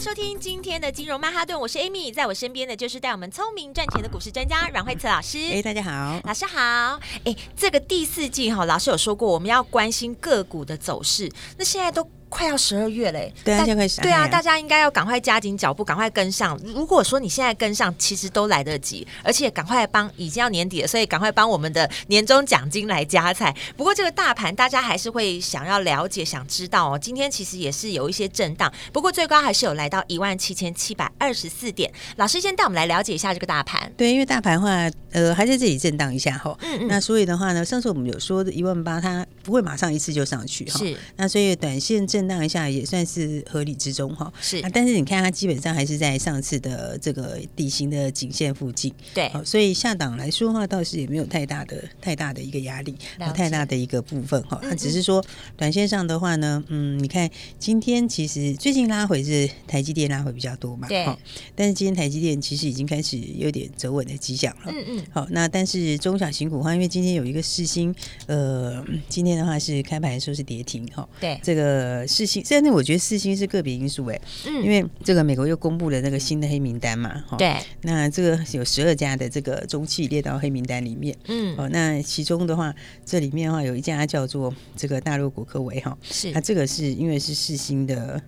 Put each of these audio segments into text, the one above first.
收听今天的金融曼哈顿，我是 Amy，在我身边的就是带我们聪明赚钱的股市专家阮慧慈老师。哎，大家好，老师好。哎，这个第四季哈，老师有说过我们要关心个股的走势，那现在都。快要十二月嘞，对啊。对啊，大家应该要赶快加紧脚步，赶快跟上。如果说你现在跟上，其实都来得及，而且赶快帮，已经要年底了，所以赶快帮我们的年终奖金来加菜。不过这个大盘，大家还是会想要了解、想知道哦。今天其实也是有一些震荡，不过最高还是有来到一万七千七百二十四点。老师先带我们来了解一下这个大盘。对，因为大盘的话，呃，还在这里震荡一下哈。嗯嗯。那所以的话呢，上次我们有说的一万八，它不会马上一次就上去哈。是。那所以短线震荡一下也算。是合理之中哈，是。啊，但是你看它基本上还是在上次的这个底型的颈线附近，对，所以下档来说的话，倒是也没有太大的太大的一个压力，和太大的一个部分哈。那只是说短线上的话呢，嗯，你看今天其实最近拉回是台积电拉回比较多嘛，对，但是今天台积电其实已经开始有点走稳的迹象了，嗯嗯，好，那但是中小型股的话，因为今天有一个世新，呃，今天的话是开盘的时候是跌停哈，对，这个世芯，虽然那我。觉得四星是个别因素哎，嗯，因为这个美国又公布了那个新的黑名单嘛，对，那这个有十二家的这个中企列到黑名单里面，嗯，哦，那其中的话，这里面的话有一家叫做这个大陆国科委哈，是，它这个是因为是四星的，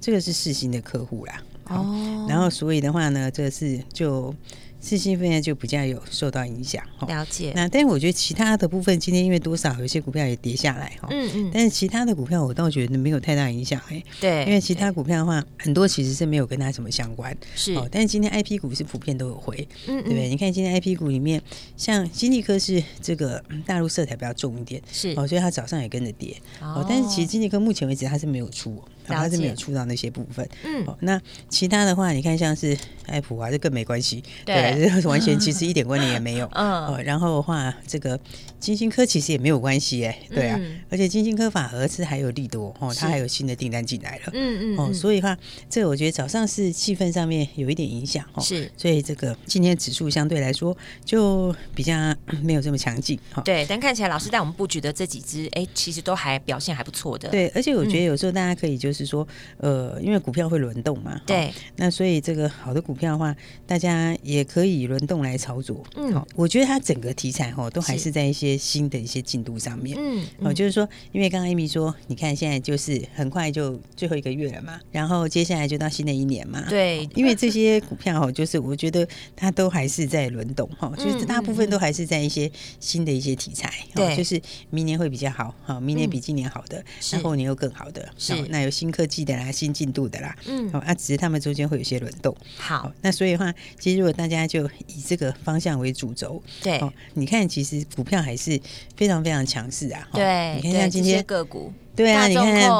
这个是四星的客户啦，哦，然后所以的话呢，这个是就。四星分就比较有受到影响，了解。那但是我觉得其他的部分今天因为多少有些股票也跌下来哈，嗯嗯。但是其他的股票我倒觉得没有太大影响哎，对。因为其他股票的话，很多其实是没有跟它什么相关，是。但是今天 I P 股是普遍都有回，嗯，对不对？你看今天 I P 股里面，像金立科是这个大陆色彩比较重一点，是哦，所以它早上也跟着跌，哦。但是其实金立科目前为止它是没有出。它是没有出到那些部分，嗯，那其他的话，你看像是爱普啊，这更没关系，对，这 完全其实一点关联也没有，嗯，哦然后的话，这个金星科其实也没有关系，哎，对啊，而且金星科反而是还有利多哦，它还有新的订单进来了，嗯嗯，哦，所以的话，这个我觉得早上是气氛上面有一点影响，哦，是，所以这个今天指数相对来说就比较没有这么强劲，哈，对，但看起来老师带我们布局的这几只，哎，其实都还表现还不错的，对，而且我觉得有时候大家可以就是。是说，呃，因为股票会轮动嘛，对，那所以这个好的股票的话，大家也可以轮动来操作。嗯，好，我觉得它整个题材哈，都还是在一些新的一些进度上面。嗯，哦，就是说，因为刚刚 Amy 说，你看现在就是很快就最后一个月了嘛，然后接下来就到新的一年嘛。对，因为这些股票哈，就是我觉得它都还是在轮动哈，就是大部分都还是在一些新的一些题材。对，就是明年会比较好，好，明年比今年好的，然后年又更好的，是那有新。科技的啦，新进度的啦，嗯，好，啊只是他们中间会有些轮动。好，那所以的话，其实如果大家就以这个方向为主轴，对，你看，其实股票还是非常非常强势啊。对，你看像今天个股，对啊，你看。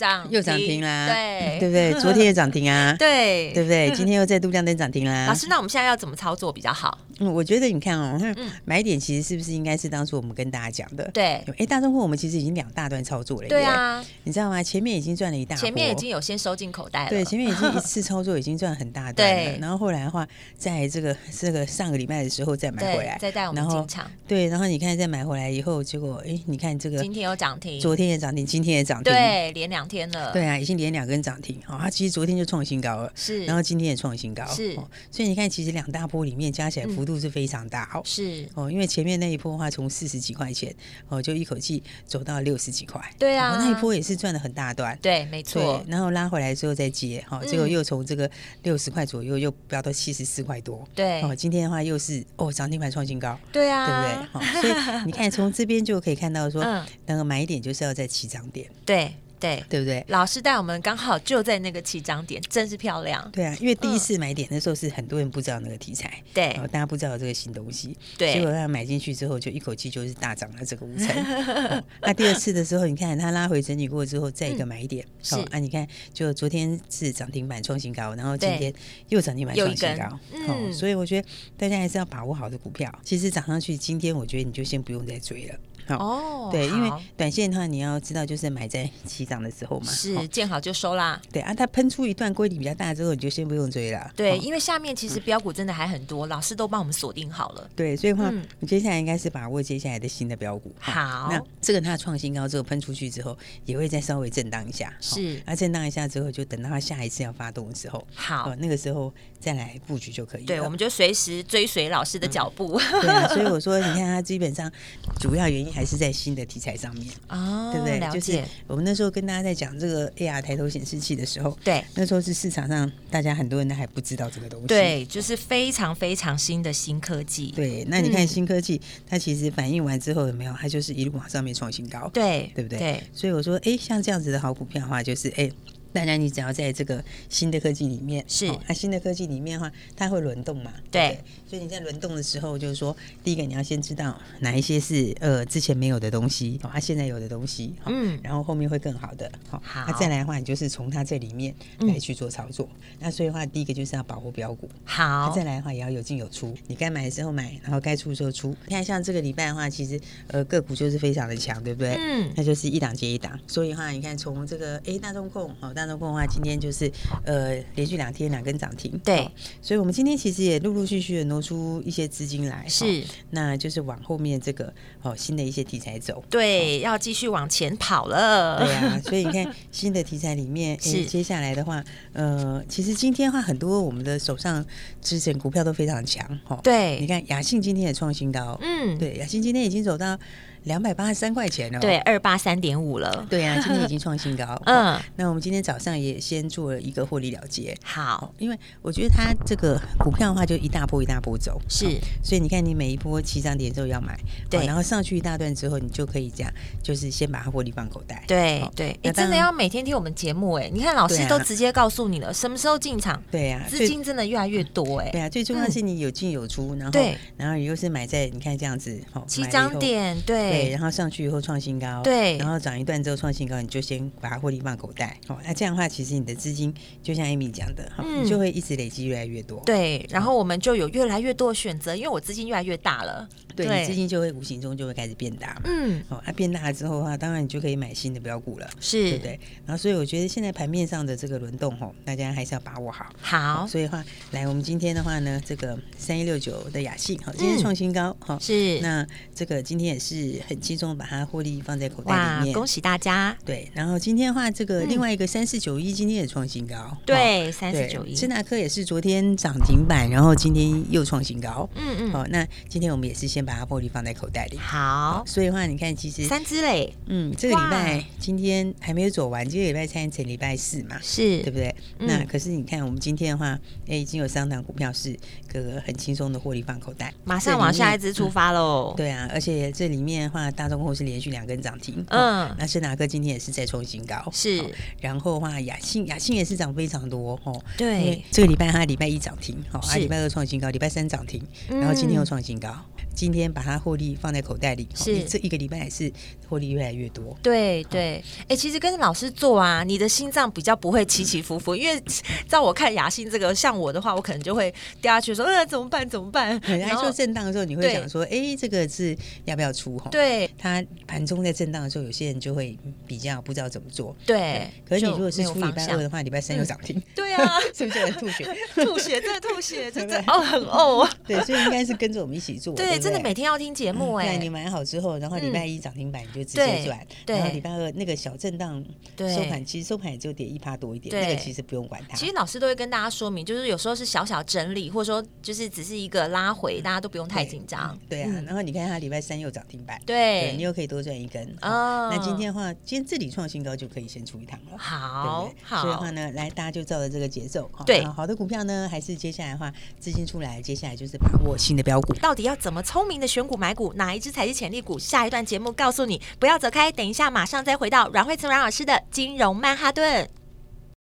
涨又涨停啦，对对不对？昨天也涨停啊，对对不对？今天又再度亮灯涨停啦。老师，那我们现在要怎么操作比较好？嗯，我觉得你看哦，买点其实是不是应该是当初我们跟大家讲的？对，哎，大众货我们其实已经两大段操作了，对啊，你知道吗？前面已经赚了一大，前面已经有先收进口袋了，对，前面已经一次 操作已经赚很大段了，然后后来的话，在这个这个上个礼拜的时候再买回来，再带我们进场，对，然后你看再买回来以后，结果哎，你看这个今天有涨停，昨天也涨停，今天也涨停，对，连两。天了，对啊，已经连两根涨停，哦，它其实昨天就创新高了，是，然后今天也创新高，是，所以你看，其实两大波里面加起来幅度是非常大，哦，是，哦，因为前面那一波的话，从四十几块钱，哦，就一口气走到六十几块，对啊，那一波也是赚了很大段，对，没错，然后拉回来之后再接，哈，结果又从这个六十块左右又飙到七十四块多，对，哦，今天的话又是哦涨停板创新高，对啊，对不对？好，所以你看从这边就可以看到说，那个买点就是要在起涨点，对。对，对不对？老师带我们刚好就在那个起涨点，真是漂亮。对啊，因为第一次买点的时候是很多人不知道那个题材，对，然后大家不知道这个新东西，对，结果他买进去之后就一口气就是大涨了这个五成。哦、那第二次的时候，你看他拉回整理过之后，再一个买点，好、嗯哦、啊，你看就昨天是涨停板创新高，然后今天又涨停板创新高，嗯、哦，所以我觉得大家还是要把握好的股票。其实涨上去，今天我觉得你就先不用再追了。哦，对，因为短线的话，你要知道就是买在起涨的时候嘛，是见好就收啦。对啊，它喷出一段规律比较大之后，你就先不用追了。对，因为下面其实标股真的还很多，老师都帮我们锁定好了。对，所以话你接下来应该是把握接下来的新的标股。好，那这个它创新高之后喷出去之后，也会再稍微震荡一下。是，那震荡一下之后，就等到它下一次要发动的时候，好，那个时候再来布局就可以。对，我们就随时追随老师的脚步。对啊，所以我说，你看它基本上主要原因还是在新的题材上面哦，对不对？就是我们那时候跟大家在讲这个 AR 抬头显示器的时候，对，那时候是市场上大家很多人都还不知道这个东西，对，就是非常非常新的新科技。对，那你看新科技，嗯、它其实反应完之后有没有？它就是一路往上面创新高，对，对不对？对，所以我说，哎，像这样子的好股票的话，就是哎。当然，你只要在这个新的科技里面，是那、哦、新的科技里面的话，它会轮动嘛？对，对，所以你在轮动的时候，就是说，第一个你要先知道哪一些是呃之前没有的东西，哦，它、啊、现在有的东西，哦、嗯，然后后面会更好的，好、哦，那、啊、再来的话，你就是从它这里面来去做操作。嗯、那所以的话，第一个就是要保护标股，好，啊、再来的话也要有进有出，你该买的时候买，然后该出的时候出。你看像这个礼拜的话，其实呃个股就是非常的强，对不对？嗯，那就是一档接一档。所以的话，你看从这个哎大众控，哦，大众控的话今天。就是呃，连续两天两根涨停，对、哦，所以我们今天其实也陆陆续续的挪出一些资金来，是、哦，那就是往后面这个哦新的一些题材走，对，哦、要继续往前跑了，对啊，所以你看新的题材里面，是接下来的话，呃，其实今天的话很多我们的手上之前股票都非常强，哈、哦，对，你看雅信今天也创新高，嗯，对，雅信今天已经走到。两百八十三块钱哦，对，二八三点五了，对啊，今天已经创新高。嗯，那我们今天早上也先做了一个获利了结。好，因为我觉得它这个股票的话，就一大波一大波走，是，所以你看，你每一波起涨点之后要买，对，然后上去一大段之后，你就可以这样，就是先把它获利放口袋。对对，你真的要每天听我们节目哎，你看老师都直接告诉你了，什么时候进场？对呀，资金真的越来越多哎。对啊，最重要是你有进有出，然后对，然后你又是买在你看这样子，起涨点，对，然后上去。以后创新高，对，然后涨一段之后创新高，你就先把它获利放口袋。哦，那这样的话，其实你的资金就像 Amy 讲的，嗯，就会一直累积越来越多。对，然后我们就有越来越多的选择，因为我资金越来越大了，对，你资金就会无形中就会开始变大嘛。嗯，哦，那变大了之后的话，当然你就可以买新的标股了，是，对不对？然后所以我觉得现在盘面上的这个轮动，吼，大家还是要把握好。好，所以的话，来，我们今天的话呢，这个三一六九的雅信，好，今天创新高，好，是。那这个今天也是很轻松把它获利放在口。袋里面！恭喜大家。对，然后今天的话，这个另外一个三四九一今天也创新高。对，三四九一。森达科也是昨天涨停板，然后今天又创新高。嗯嗯。好，那今天我们也是先把它获利放在口袋里。好。所以的话，你看，其实三只嘞。嗯，这个礼拜今天还没有走完，这个礼拜三成礼拜四嘛，是对不对？那可是你看，我们今天的话，哎，已经有三档股票是个个很轻松的获利放口袋，马上往下一支出发喽。对啊，而且这里面的话，大众控是连续两根涨停。嗯。嗯，那致达哥今天也是在创新高，是。然后的话，雅信雅信也是涨非常多哦。对，这个礼拜它礼拜一涨停，好，啊，礼拜二创新高，礼拜三涨停，然后今天又创新高。今天把它获利放在口袋里，是这一个礼拜也是获利越来越多。对对，哎，其实跟着老师做啊，你的心脏比较不会起起伏伏，因为 照我看雅信这个，像我的话，我可能就会掉下去，说呃怎么办怎么办？然后震荡的时候，你会想说，哎，这个是要不要出？哈，对，它盘中在震荡的时候，有些人就会比较不知道怎么做。对，可是你如果是出礼拜二的话，礼拜三又涨停。对啊，是不是很吐血？吐血，真的吐血，真的 哦，很哦。对，所以应该是跟着我们一起做。对，真的每天要听节目哎。对，你买好之后，然后礼拜一涨停板你就直接转，然后礼拜二那个小震荡收盘，其实收盘也就跌一趴多一点，那个其实不用管它。其实老师都会跟大家说明，就是有时候是小小整理，或者说就是只是一个拉回，大家都不用太紧张。对啊，然后你看它礼拜三又涨停板，对，你又可以多赚一根。哦，那今天的话，今天这里创新高就可以先出一趟了。好，好。所以的话呢，来大家就照着这个节奏。对，好的股票呢，还是接下来的话资金出来，接下来就是把握新的标股。到底要怎么聪明的选股买股，哪一只才是潜力股？下一段节目告诉你，不要走开，等一下马上再回到阮慧慈阮老师的金融曼哈顿。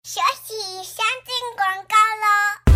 学习先进广告喽。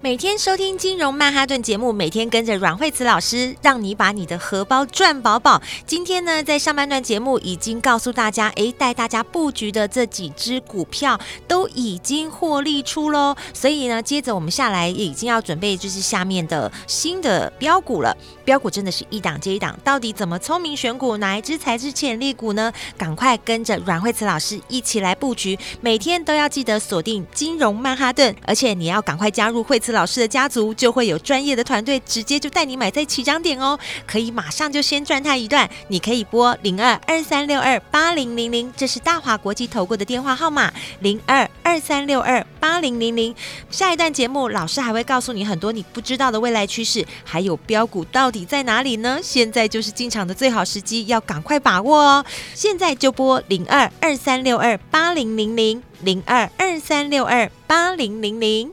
每天收听金融曼哈顿节目，每天跟着阮慧慈老师，让你把你的荷包赚饱饱。今天呢，在上半段节目已经告诉大家，诶，带大家布局的这几只股票都已经获利出喽。所以呢，接着我们下来已经要准备，就是下面的新的标股了。标股真的是一档接一档，到底怎么聪明选股，哪一只才是潜力股呢？赶快跟着阮慧慈老师一起来布局，每天都要记得锁定金融曼哈顿，而且你要赶赶快加入惠慈老师的家族，就会有专业的团队直接就带你买在起涨点哦，可以马上就先赚他一段。你可以拨零二二三六二八零零零，这是大华国际投顾的电话号码零二二三六二八零零零。下一段节目，老师还会告诉你很多你不知道的未来趋势，还有标股到底在哪里呢？现在就是进场的最好时机，要赶快把握哦！现在就拨零二二三六二八零零零零二二三六二八零零零。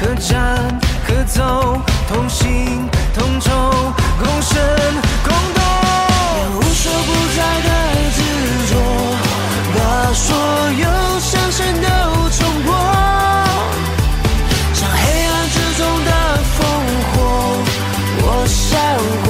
可战可走，同心同酬，共生共斗。无所不在的执着，把所有伤象都冲破。像黑暗之中的烽火，我烧。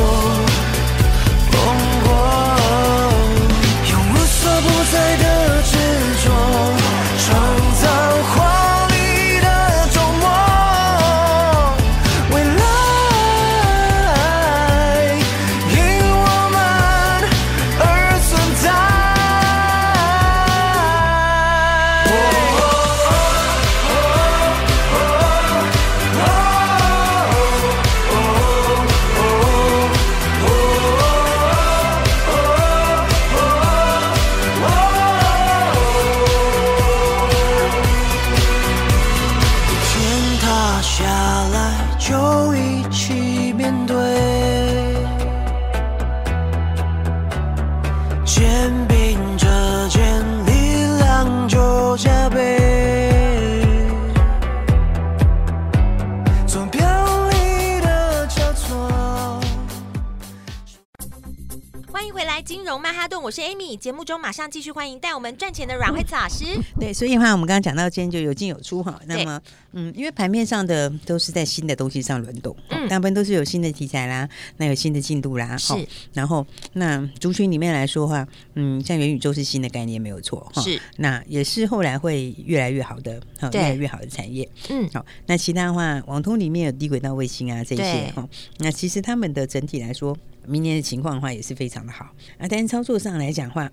节目中马上继续欢迎带我们赚钱的阮慧慈老师。对，所以的话我们刚刚讲到今天就有进有出哈。那么，嗯，因为盘面上的都是在新的东西上轮动，嗯，大部分都是有新的题材啦，那有新的进度啦，是。然后，那族群里面来说的话，嗯，像元宇宙是新的概念没有错哈，是。那也是后来会越来越好的，好，越来越好的产业。嗯，好。那其他的话，网通里面有低轨道卫星啊这些哈，那其实他们的整体来说。明年的情况的话也是非常的好啊，但是操作上来讲的话，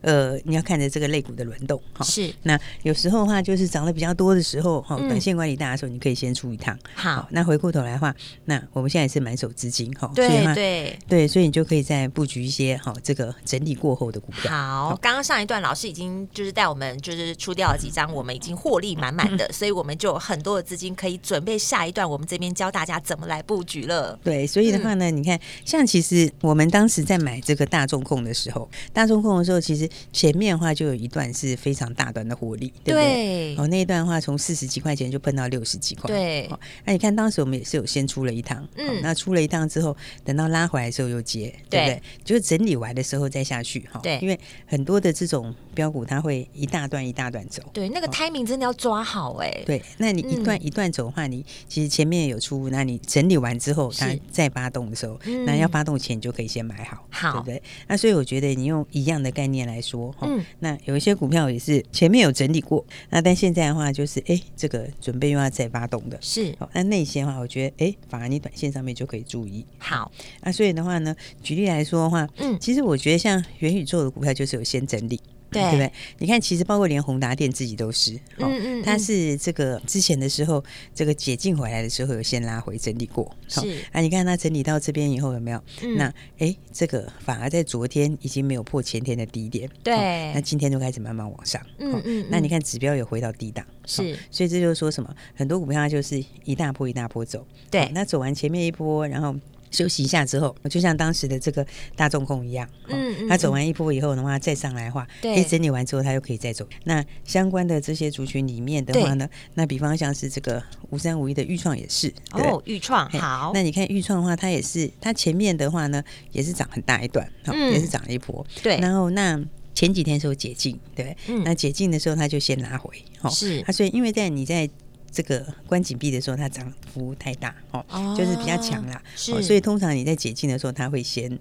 呃，你要看着这个类股的轮动哈。是，那有时候的话就是涨得比较多的时候哈，短线管理大的时候，你可以先出一趟。好，那回过头来的话，那我们现在也是满手资金哈。对对对，所以你就可以再布局一些哈，这个整理过后的股票。好，刚刚上一段老师已经就是带我们就是出掉了几张，我们已经获利满满的，所以我们就有很多的资金可以准备下一段，我们这边教大家怎么来布局了。对，所以的话呢，你看像其实。是我们当时在买这个大众控的时候，大众控的时候，其实前面的话就有一段是非常大段的获利，对不对？对哦，那一段的话从四十几块钱就碰到六十几块，对。哦，那你看当时我们也是有先出了一趟，嗯，哦，那出了一趟之后，等到拉回来的时候又接，对不对？就是整理完的时候再下去，哈，对。因为很多的这种标股，它会一大段一大段走，对，那个 timing 真的要抓好，哎，欸。对，那你一段一段走的话，你其实前面有出，那你整理完之后，它再发动的时候，那要发动。钱就可以先买好，好，对不对？那所以我觉得你用一样的概念来说，嗯，那有一些股票也是前面有整理过，那但现在的话就是，哎，这个准备又要再发动的，是。那那些的话，我觉得，哎，反而你短线上面就可以注意。好，那所以的话呢，举例来说的话，嗯，其实我觉得像元宇宙的股票就是有先整理。对不对？你看，其实包括连宏达电自己都是，哦、嗯嗯，它是这个之前的时候，这个解禁回来的时候有先拉回整理过，是啊。你看它整理到这边以后有没有？嗯、那哎，这个反而在昨天已经没有破前天的低点，对、哦。那今天就开始慢慢往上，嗯嗯、哦。那你看指标有回到低档，是、哦。所以这就是说什么？很多股票它就是一大波一大波走，对、哦。那走完前面一波，然后。休息一下之后，就像当时的这个大众控一样，嗯，嗯，它走完一波以后的话，再上来的话，对，一整理完之后，它又可以再走。那相关的这些族群里面的话呢，那比方像是这个五三五一的预创也是，哦，预创好。那你看预创的话，它也是，它前面的话呢，也是涨很大一段，嗯，也是涨了一波，对。然后那前几天时候解禁，对，嗯，那解禁的时候，它就先拉回，哦，是。它所以因为在你在。这个关紧闭的时候，它涨幅太大哦，哦，就是比较强啦，是、哦，所以通常你在解禁的时候，它会先，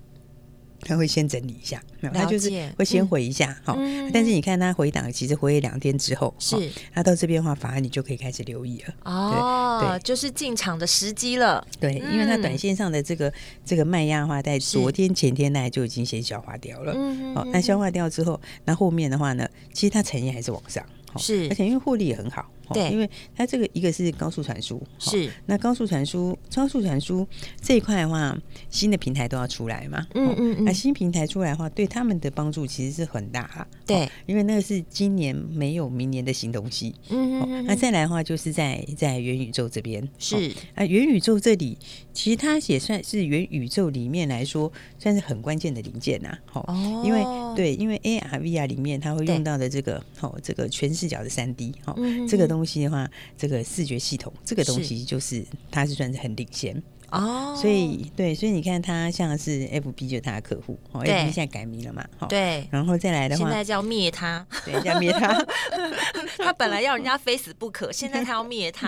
它会先整理一下，它就是会先回一下，好、嗯。哦，但是你看它回档，其实回两天之后，是，它、哦、到这边的话，反而你就可以开始留意了，哦，对，对。就是进场的时机了，对，因为它短线上的这个这个卖压的话，在昨天前天呢就已经先消化掉了，嗯，好、哦，那消化掉之后，那后面的话呢，其实它产业还是往上，哦、是，而且因为获利也很好。对，因为它这个一个是高速传输，是。那高速传输、超速传输这一块的话，新的平台都要出来嘛，嗯嗯嗯，那新平台出来的话，对他们的帮助其实是很大啊。对，因为那个是今年没有明年的新东西，嗯嗯，那再来的话，就是在在元宇宙这边是。啊，元宇宙这里其实它也算是元宇宙里面来说算是很关键的零件呐，哦，因为对，因为 AR VR 里面它会用到的这个哦，这个全视角的三 D 哦，这个东西。东西的话，这个视觉系统，这个东西就是，是它是算是很领先。哦，所以对，所以你看它像是 FB 就是它的客户，哦，FB 现在改名了嘛，对，然后再来的话，现在叫灭他，对，叫灭他，他本来要人家非死不可，现在他要灭他，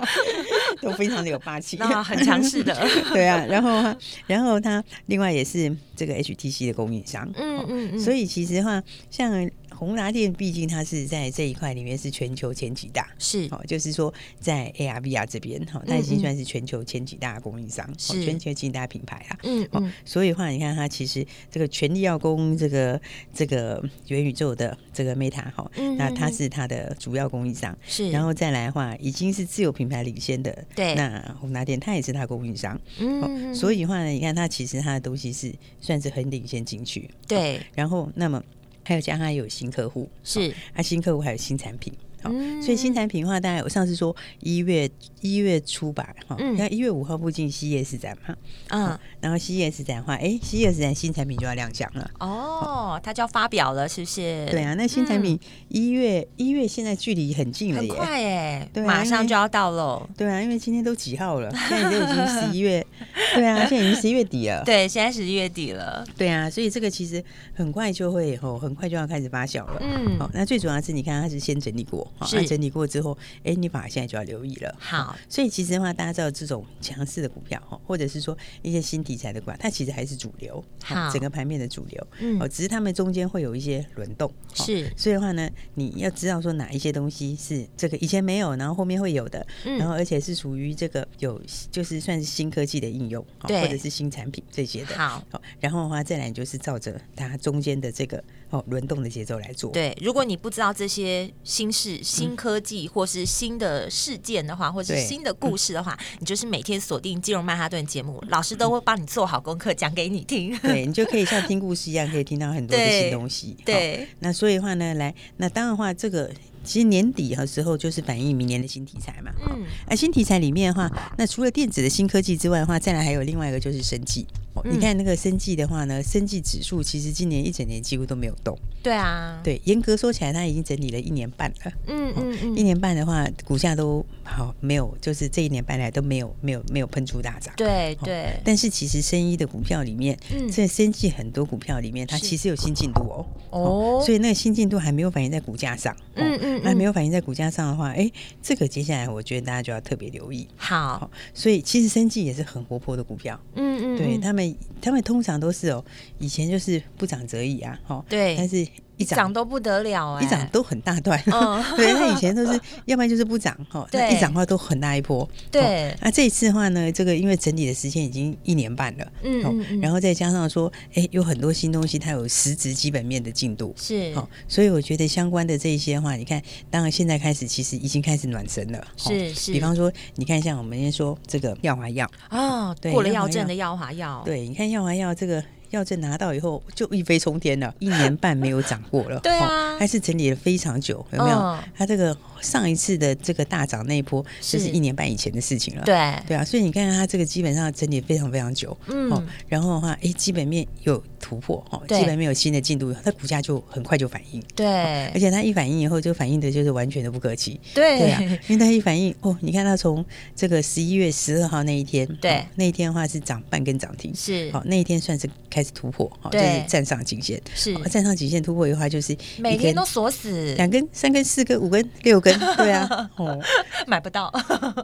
都非常的有霸气，那很强势的，对啊，然后然后他另外也是这个 HTC 的供应商，嗯嗯嗯，所以其实的话像。宏达电毕竟它是在这一块里面是全球前几大，是。哦，就是说在 AR VR 这边哈，它已经算是全球前几大供应商，是。全球前几大品牌啊，嗯嗯，所以的话你看它其实这个全力要攻这个这个元宇宙的这个 Meta 哈，那它是它的主要供应商，是，然后再来的话已经是自有品牌领先的，对，那宏达电它也是它供应商，嗯，所以的话呢，你看它其实它的东西是算是很领先进去，对，然后那么。还有加上有新客户，是。啊，新客户还有新产品，好，所以新产品的话，大概我上次说一月一月初吧，哈，那一月五号附近 CES 展嘛，嗯，然后 CES 展的话，哎，CES 展新产品就要亮相了。哦，它就要发表了，是不是？对啊，那新产品一月一月现在距离很近了，很快哎，马上就要到喽。对啊，因为今天都几号了？现在都已经十一月，对啊，现在已经十一月底了。对，现在十一月底了。对啊，所以这个其实很快就会哦，很快就要开始发酵了。嗯，好，那最主要是你看它是先整理过。是整理过之后，哎，你反而现在就要留意了。好，所以其实的话，大家知道这种强势的股票哈，或者是说一些新题材的股，它其实还是主流，好，整个盘面的主流。嗯，哦，只是他们中间会有一些轮动。是，所以的话呢，你要知道说哪一些东西是这个以前没有，然后后面会有的，然后而且是属于这个有就是算是新科技的应用，对或者是新产品这些的。好，然后的话再来就是照着它中间的这个哦轮动的节奏来做。对，如果你不知道这些新事。新科技或是新的事件的话，或是新的故事的话，你就是每天锁定金融曼哈顿节目，老师都会帮你做好功课，讲给你听。对，你就可以像 听故事一样，可以听到很多的新东西。对，那所以的话呢，来，那当然的话，这个其实年底的时候就是反映明年的新题材嘛。嗯，而新题材里面的话，那除了电子的新科技之外的话，再来还有另外一个就是生技。你看那个生计的话呢，生计指数其实今年一整年几乎都没有动。对啊，对，严格说起来，它已经整理了一年半了。嗯嗯嗯，一年半的话，股价都好没有，就是这一年半来都没有没有没有喷出大涨。对对。但是其实生医的股票里面，在生计很多股票里面，它其实有新进度哦。哦。所以那个新进度还没有反映在股价上。嗯嗯。那没有反映在股价上的话，哎，这个接下来我觉得大家就要特别留意。好。所以其实生计也是很活泼的股票。嗯嗯。对他们。他们通常都是哦，以前就是不长则已啊，哈，对，但是。一涨都不得了哎，一涨都很大段。对，他以前都是，要不然就是不涨哈。对，一涨的话都很大一波。对，那这一次的话呢，这个因为整理的时间已经一年半了，嗯，然后再加上说，哎，有很多新东西，它有实质基本面的进度，是，所以我觉得相关的这一些的话，你看，当然现在开始其实已经开始暖身了，是是。比方说，你看像我们先说这个药华药啊，过了药证的药华药，对，你看药华药这个。药证拿到以后就一飞冲天了，一年半没有涨过了。对啊，还是整理了非常久，有没有？它这个上一次的这个大涨那一波，就是一年半以前的事情了。对。对啊，所以你看看它这个基本上整理非常非常久。嗯，然后的话，哎，基本面有突破，哈，基本面有新的进度，它股价就很快就反应。对，而且它一反应以后，就反应的就是完全的不客气。对。对啊，因为它一反应，哦，你看它从这个十一月十二号那一天，对，那一天的话是涨半根涨停，是。好，那一天算是开始突破，好。就是站上颈线，是。站上颈线突破的话，就是每天都锁死。两根、三根、四根、五根、六根，对啊，哦，买不到，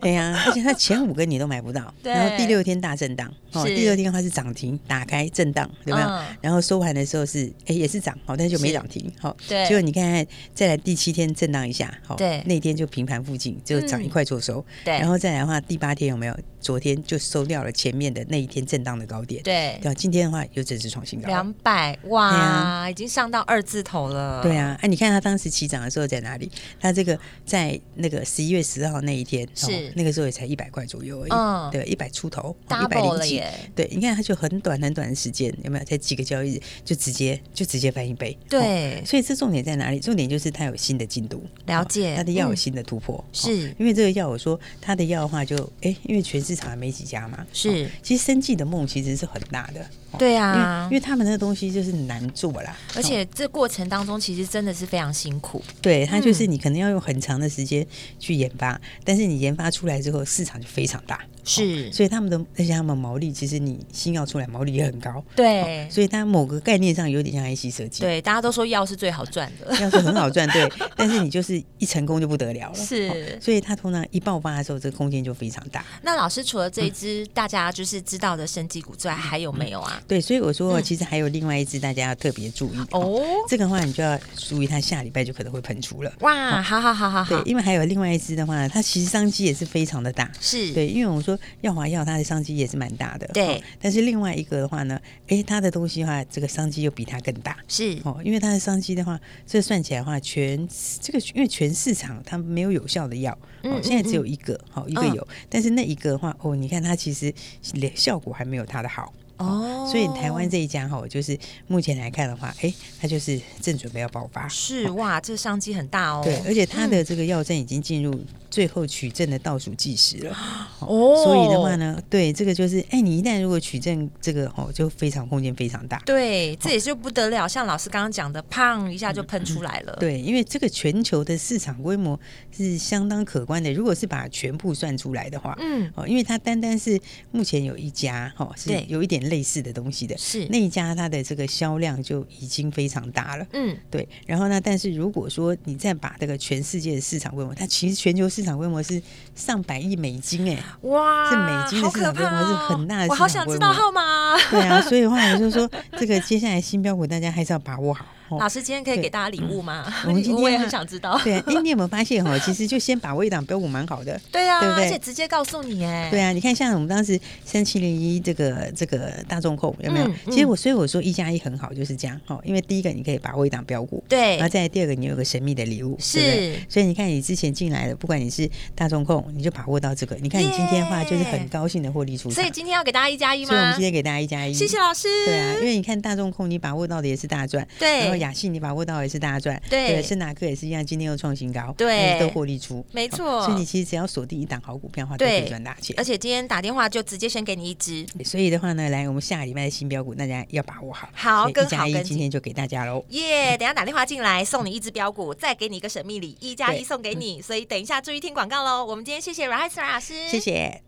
对呀，而且它前五根你都买不到，然后第六天大震荡，哦，第六天的话是涨停，打开震荡，有没有？然后收盘的时候是哎也是涨，好，但是就没涨停，好，对，结果你看看再来第七天震荡一下，好，对，那天就平盘附近就涨一块做收，对，然后再来的话第八天有没有？昨天就收掉了前面的那一天震荡的高点，对，对，今天的话又正式创新高。两百哇，啊、已经上到二字头了。对啊，哎、啊，你看他当时起涨的时候在哪里？他这个在那个十一月十号那一天，是、哦、那个时候也才一百块左右而已，嗯，对，一百出头，一百零几。对，你看他就很短很短的时间，有没有？才几个交易日就直接就直接翻一倍。对、哦，所以这重点在哪里？重点就是他有新的进度，了解，他的药有新的突破。嗯、是因为这个药，我说他的药的话就，就哎，因为全市场还没几家嘛，是。其实生计的梦其实是很大的。对啊，因为他们那个东西就是难做啦，而且这过程当中其实真的是非常辛苦。对，它就是你可能要用很长的时间去研发，但是你研发出来之后市场就非常大，是。所以他们的而且他们毛利，其实你新药出来毛利也很高。对，所以它某个概念上有点像 IC 设计。对，大家都说药是最好赚的，药是很好赚，对。但是你就是一成功就不得了了，是。所以它通常一爆发的时候，这个空间就非常大。那老师除了这一支大家就是知道的生技股之外，还有没有啊？对，所以我说。其实还有另外一支，大家要特别注意哦。这个的话，你就要注意，它下礼拜就可能会喷出了。哇，好好好好好。对，因为还有另外一支的话，它其实商机也是非常的大。是对，因为我说药华药，它的商机也是蛮大的。对。但是另外一个的话呢，哎，它的东西的话，这个商机又比它更大。是哦，因为它的商机的话，这算起来的话，全这个因为全市场它没有有效的药，哦，现在只有一个，好一个有，但是那一个的话，哦，你看它其实连效果还没有它的好。哦，所以台湾这一家哈，就是目前来看的话，哎，它就是正准备要爆发。是哇，这商机很大哦。对，而且它的这个药证已经进入最后取证的倒数计时了。哦，所以的话呢，对，这个就是，哎，你一旦如果取证这个哦，就非常空间非常大。对，这也就不得了。像老师刚刚讲的，砰一下就喷出来了。嗯嗯。对，因为这个全球的市场规模是相当可观的。如果是把全部算出来的话，嗯，哦，因为它单单是目前有一家哈，是有一点类似的东西的，是那一家它的这个销量就已经非常大了。嗯，对。然后呢，但是如果说你再把这个全世界的市场规模，它其实全球市场规模是上百亿美金哎，哇，是美金的市场规模是很大的。我好想知道号码。对啊，所以的话我就说，这个接下来新标股大家还是要把握好。老师今天可以给大家礼物吗？我们今天我也很想知道。对，哎，你有没有发现哈？其实就先把握一档标股蛮好的。对啊，对不对？而且直接告诉你哎。对啊，你看像我们当时三七零一这个这个大众控有没有？其实我所以我说一加一很好就是这样哈，因为第一个你可以把握一档标股，对，然后再第二个你有个神秘的礼物，是。所以你看你之前进来的，不管你是大众控，你就把握到这个。你看你今天的话就是很高兴的获利出场。所以今天要给大家一加一吗？所以我们今天给大家一加一。谢谢老师。对啊，因为你看大众控你把握到的也是大赚，对。然后雅信你把握到。也是大赚，对，圣达科也是一样，今天又创新高，对，都获利出，没错。所以你其实只要锁定一档好股票的话，都可以赚大钱。而且今天打电话就直接先给你一支，所以的话呢，来我们下礼拜的新标股，大家要把握好。好，一加一今天就给大家喽。耶，等下打电话进来送你一支标股，再给你一个神秘礼，一加一送给你。所以等一下注意听广告喽。我们今天谢谢阮慧慈阮老师，谢谢。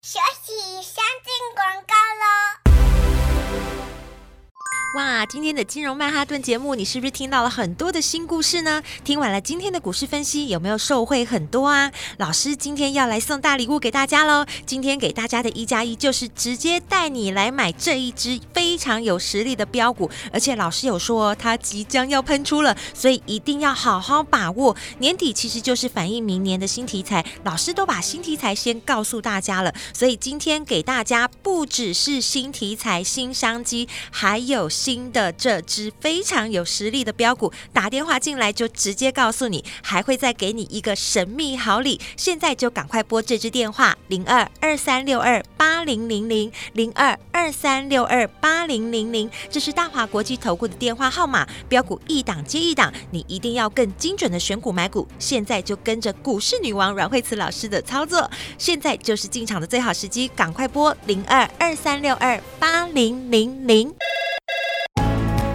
学习先进广告喽。哇，今天的金融曼哈顿节目，你是不是听到了很多的新故事呢？听完了今天的股市分析，有没有受惠很多啊？老师今天要来送大礼物给大家喽！今天给大家的一加一就是直接带你来买这一支非常有实力的标股，而且老师有说它即将要喷出了，所以一定要好好把握。年底其实就是反映明年的新题材，老师都把新题材先告诉大家了，所以今天给大家不只是新题材、新商机，还有。有新的这支非常有实力的标股，打电话进来就直接告诉你，还会再给你一个神秘好礼。现在就赶快拨这支电话零二二三六二八零零零零二二三六二八零零零，这是大华国际投顾的电话号码。标股一档接一档，你一定要更精准的选股买股。现在就跟着股市女王阮慧慈老师的操作，现在就是进场的最好时机，赶快拨零二二三六二八零零零。